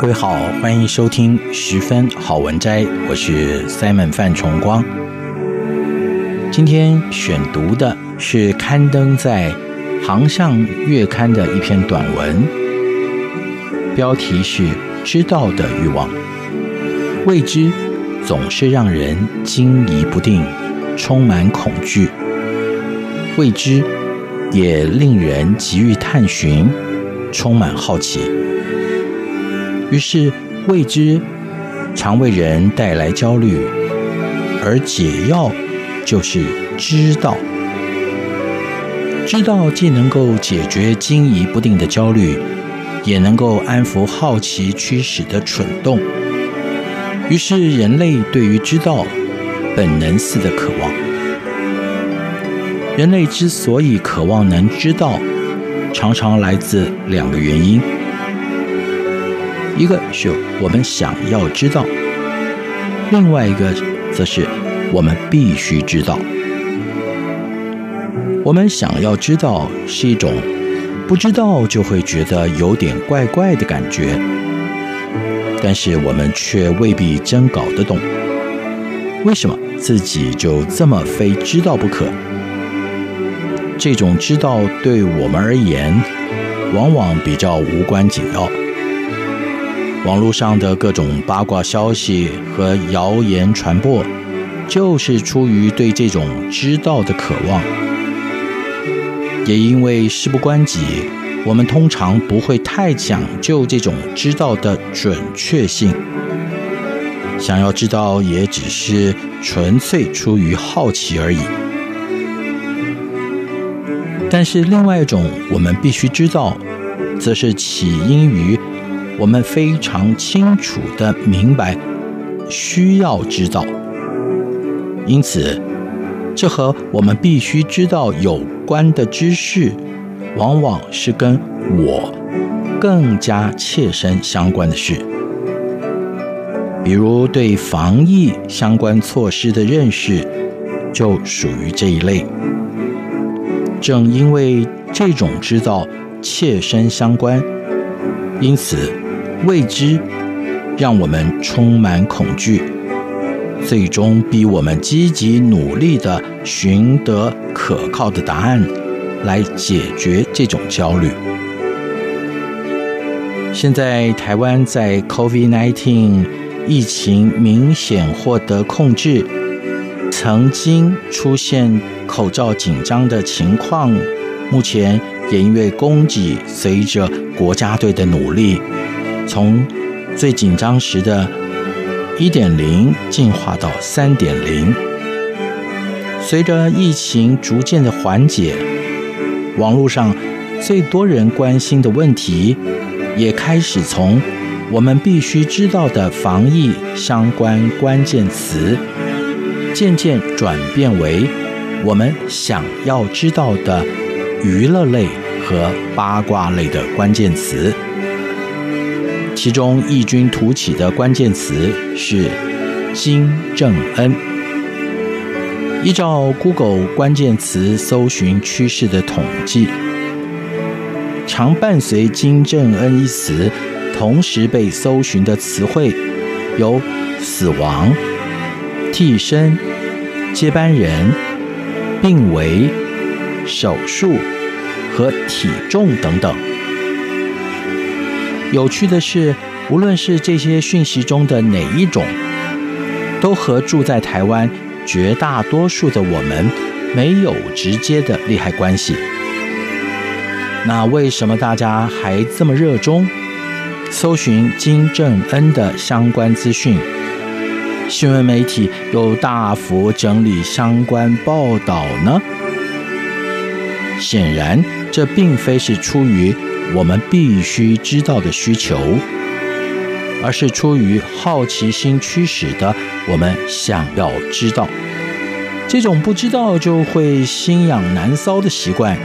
各位好，欢迎收听十分好文摘，我是 Simon 范崇光。今天选读的是刊登在《航向月刊》的一篇短文，标题是《知道的欲望》。未知总是让人惊疑不定，充满恐惧；未知也令人急于探寻，充满好奇。于是，未知常为人带来焦虑，而解药就是知道。知道既能够解决惊疑不定的焦虑，也能够安抚好奇驱使的蠢动。于是，人类对于知道本能似的渴望。人类之所以渴望能知道，常常来自两个原因。一个是我们想要知道，另外一个则是我们必须知道。我们想要知道是一种不知道就会觉得有点怪怪的感觉，但是我们却未必真搞得懂，为什么自己就这么非知道不可？这种知道对我们而言，往往比较无关紧要。网络上的各种八卦消息和谣言传播，就是出于对这种知道的渴望。也因为事不关己，我们通常不会太讲究这种知道的准确性。想要知道，也只是纯粹出于好奇而已。但是另外一种，我们必须知道，则是起因于。我们非常清楚地明白，需要知道，因此，这和我们必须知道有关的知识，往往是跟我更加切身相关的事。比如对防疫相关措施的认识，就属于这一类。正因为这种知道切身相关，因此。未知让我们充满恐惧，最终逼我们积极努力地寻得可靠的答案，来解决这种焦虑。现在台湾在 COVID-19 疫情明显获得控制，曾经出现口罩紧张的情况，目前也因为供给随着国家队的努力。从最紧张时的一点零进化到三点零随着疫情逐渐的缓解，网络上最多人关心的问题，也开始从我们必须知道的防疫相关关键词，渐渐转变为我们想要知道的娱乐类和八卦类的关键词。其中异军突起的关键词是金正恩。依照 Google 关键词搜寻趋势的统计，常伴随金正恩一词同时被搜寻的词汇有死亡、替身、接班人、病危、手术和体重等等。有趣的是，无论是这些讯息中的哪一种，都和住在台湾绝大多数的我们没有直接的利害关系。那为什么大家还这么热衷搜寻金正恩的相关资讯？新闻媒体又大幅整理相关报道呢？显然，这并非是出于我们必须知道的需求，而是出于好奇心驱使的我们想要知道。这种不知道就会心痒难搔的习惯，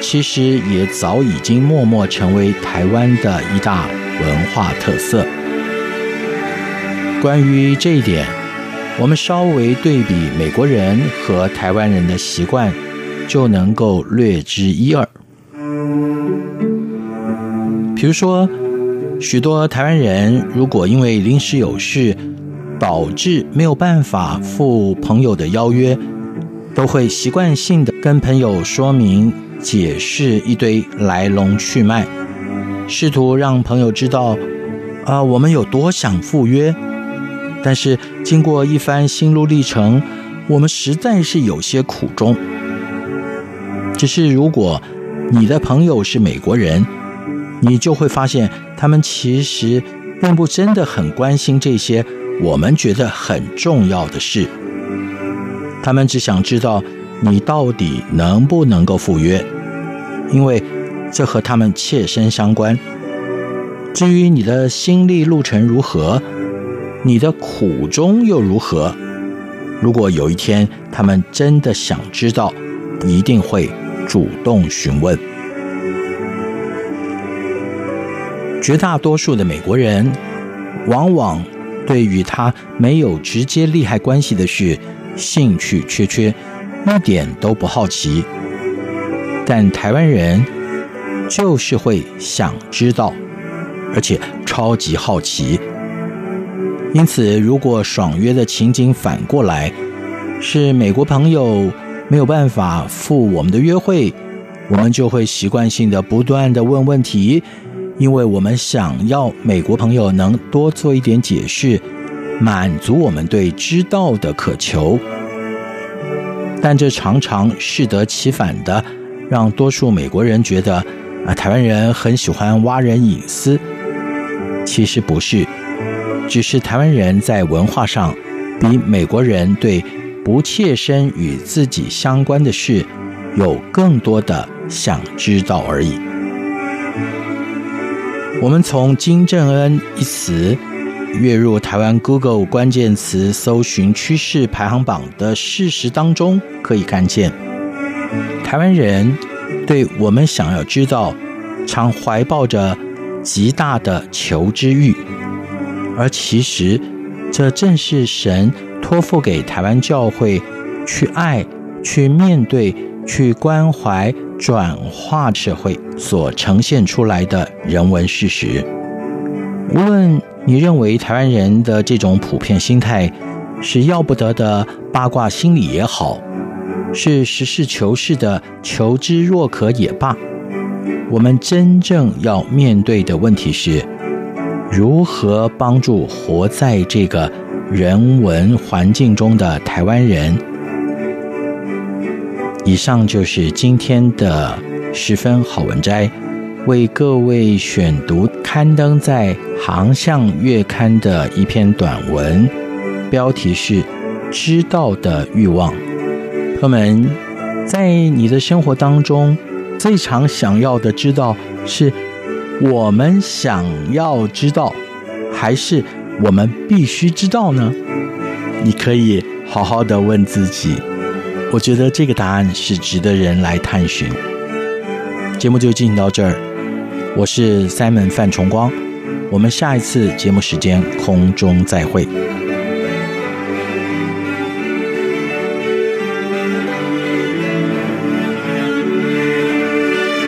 其实也早已经默默成为台湾的一大文化特色。关于这一点，我们稍微对比美国人和台湾人的习惯，就能够略知一二。比如说，许多台湾人如果因为临时有事，导致没有办法赴朋友的邀约，都会习惯性的跟朋友说明、解释一堆来龙去脉，试图让朋友知道，啊、我们有多想赴约。但是经过一番心路历程，我们实在是有些苦衷。只是如果你的朋友是美国人，你就会发现他们其实并不真的很关心这些我们觉得很重要的事。他们只想知道你到底能不能够赴约，因为这和他们切身相关。至于你的心历路程如何，你的苦衷又如何？如果有一天他们真的想知道，一定会主动询问。绝大多数的美国人，往往对与他没有直接利害关系的事，兴趣缺缺，一点都不好奇。但台湾人就是会想知道，而且超级好奇。因此，如果爽约的情景反过来，是美国朋友没有办法赴我们的约会，我们就会习惯性的不断的问问题，因为我们想要美国朋友能多做一点解释，满足我们对知道的渴求。但这常常适得其反的，让多数美国人觉得啊，台湾人很喜欢挖人隐私，其实不是。只是台湾人在文化上比美国人对不切身与自己相关的事有更多的想知道而已。我们从金正恩一词跃入台湾 Google 关键词搜寻趋势排行榜的事实当中，可以看见，台湾人对我们想要知道，常怀抱着极大的求知欲。而其实，这正是神托付给台湾教会去爱、去面对、去关怀、转化社会所呈现出来的人文事实。无论你认为台湾人的这种普遍心态是要不得的八卦心理也好，是实事求是的求知若渴也罢，我们真正要面对的问题是，如何帮助活在这个人文环境中的台湾人？以上就是今天的十分好文摘，为各位选读刊登在《航向月刊》的一篇短文，标题是《知道的欲望》。朋友们，在你的生活当中，最常想要的知道是？我们想要知道，还是我们必须知道呢？你可以好好的问自己。我觉得这个答案是值得人来探寻。节目就进行到这儿，我是 Simon 范崇光，我们下一次节目时间空中再会。